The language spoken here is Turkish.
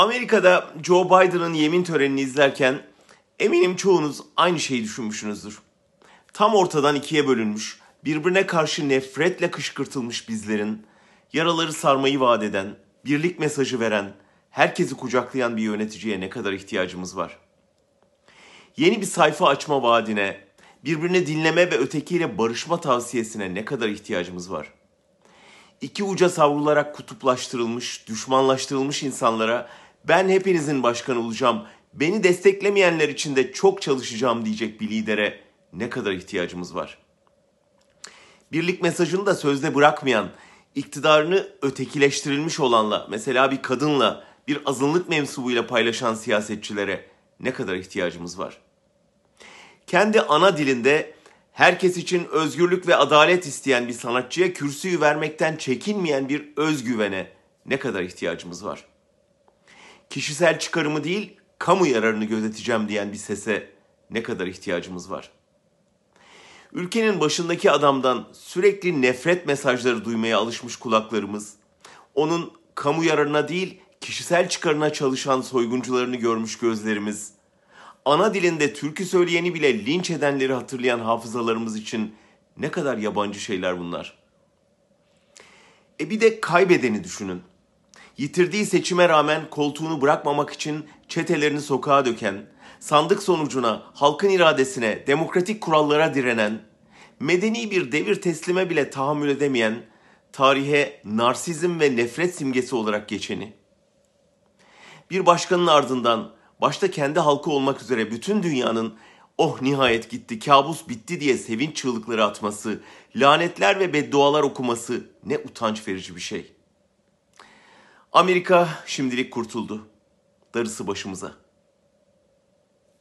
Amerika'da Joe Biden'ın yemin törenini izlerken eminim çoğunuz aynı şeyi düşünmüşsünüzdür. Tam ortadan ikiye bölünmüş, birbirine karşı nefretle kışkırtılmış bizlerin, yaraları sarmayı vaat eden, birlik mesajı veren, herkesi kucaklayan bir yöneticiye ne kadar ihtiyacımız var? Yeni bir sayfa açma vaadine, birbirini dinleme ve ötekiyle barışma tavsiyesine ne kadar ihtiyacımız var? İki uca savrularak kutuplaştırılmış, düşmanlaştırılmış insanlara ben hepinizin başkanı olacağım, beni desteklemeyenler için de çok çalışacağım diyecek bir lidere ne kadar ihtiyacımız var? Birlik mesajını da sözde bırakmayan, iktidarını ötekileştirilmiş olanla, mesela bir kadınla, bir azınlık mensubuyla paylaşan siyasetçilere ne kadar ihtiyacımız var? Kendi ana dilinde herkes için özgürlük ve adalet isteyen bir sanatçıya kürsüyü vermekten çekinmeyen bir özgüvene ne kadar ihtiyacımız var? Kişisel çıkarımı değil, kamu yararını gözeteceğim diyen bir sese ne kadar ihtiyacımız var? Ülkenin başındaki adamdan sürekli nefret mesajları duymaya alışmış kulaklarımız, onun kamu yararına değil, kişisel çıkarına çalışan soyguncularını görmüş gözlerimiz, ana dilinde türkü söyleyeni bile linç edenleri hatırlayan hafızalarımız için ne kadar yabancı şeyler bunlar. E bir de kaybedeni düşünün. Yitirdiği seçime rağmen koltuğunu bırakmamak için çetelerini sokağa döken, sandık sonucuna, halkın iradesine, demokratik kurallara direnen, medeni bir devir teslime bile tahammül edemeyen, tarihe narsizm ve nefret simgesi olarak geçeni. Bir başkanın ardından başta kendi halkı olmak üzere bütün dünyanın oh nihayet gitti, kabus bitti diye sevinç çığlıkları atması, lanetler ve beddualar okuması ne utanç verici bir şey. Amerika şimdilik kurtuldu. Darısı başımıza.''